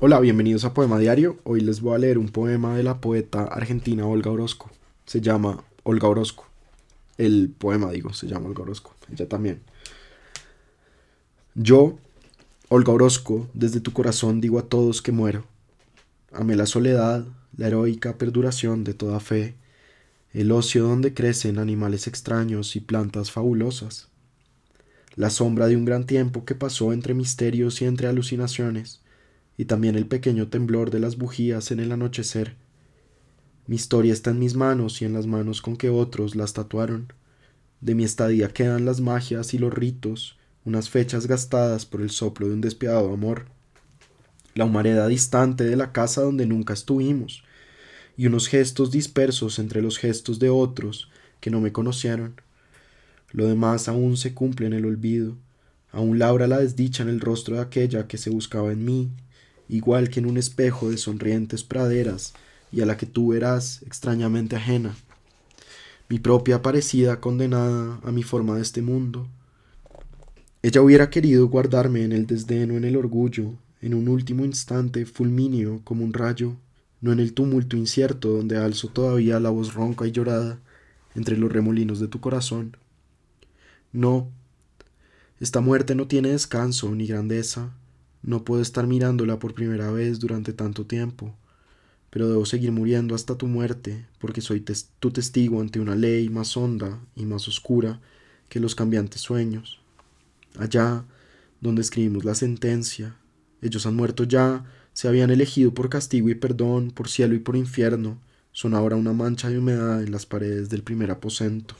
Hola, bienvenidos a Poema Diario. Hoy les voy a leer un poema de la poeta argentina Olga Orozco. Se llama Olga Orozco. El poema, digo, se llama Olga Orozco. Ella también. Yo, Olga Orozco, desde tu corazón digo a todos que muero. Amé la soledad, la heroica perduración de toda fe, el ocio donde crecen animales extraños y plantas fabulosas. La sombra de un gran tiempo que pasó entre misterios y entre alucinaciones y también el pequeño temblor de las bujías en el anochecer. Mi historia está en mis manos y en las manos con que otros las tatuaron. De mi estadía quedan las magias y los ritos, unas fechas gastadas por el soplo de un despiadado amor, la humareda distante de la casa donde nunca estuvimos, y unos gestos dispersos entre los gestos de otros que no me conocieron. Lo demás aún se cumple en el olvido, aún labra la desdicha en el rostro de aquella que se buscaba en mí igual que en un espejo de sonrientes praderas y a la que tú verás extrañamente ajena, mi propia parecida condenada a mi forma de este mundo. Ella hubiera querido guardarme en el desdén o en el orgullo, en un último instante fulminio como un rayo, no en el tumulto incierto donde alzo todavía la voz ronca y llorada entre los remolinos de tu corazón. No, esta muerte no tiene descanso ni grandeza, no puedo estar mirándola por primera vez durante tanto tiempo, pero debo seguir muriendo hasta tu muerte, porque soy tu testigo ante una ley más honda y más oscura que los cambiantes sueños. Allá, donde escribimos la sentencia, ellos han muerto ya, se habían elegido por castigo y perdón, por cielo y por infierno, son ahora una mancha de humedad en las paredes del primer aposento.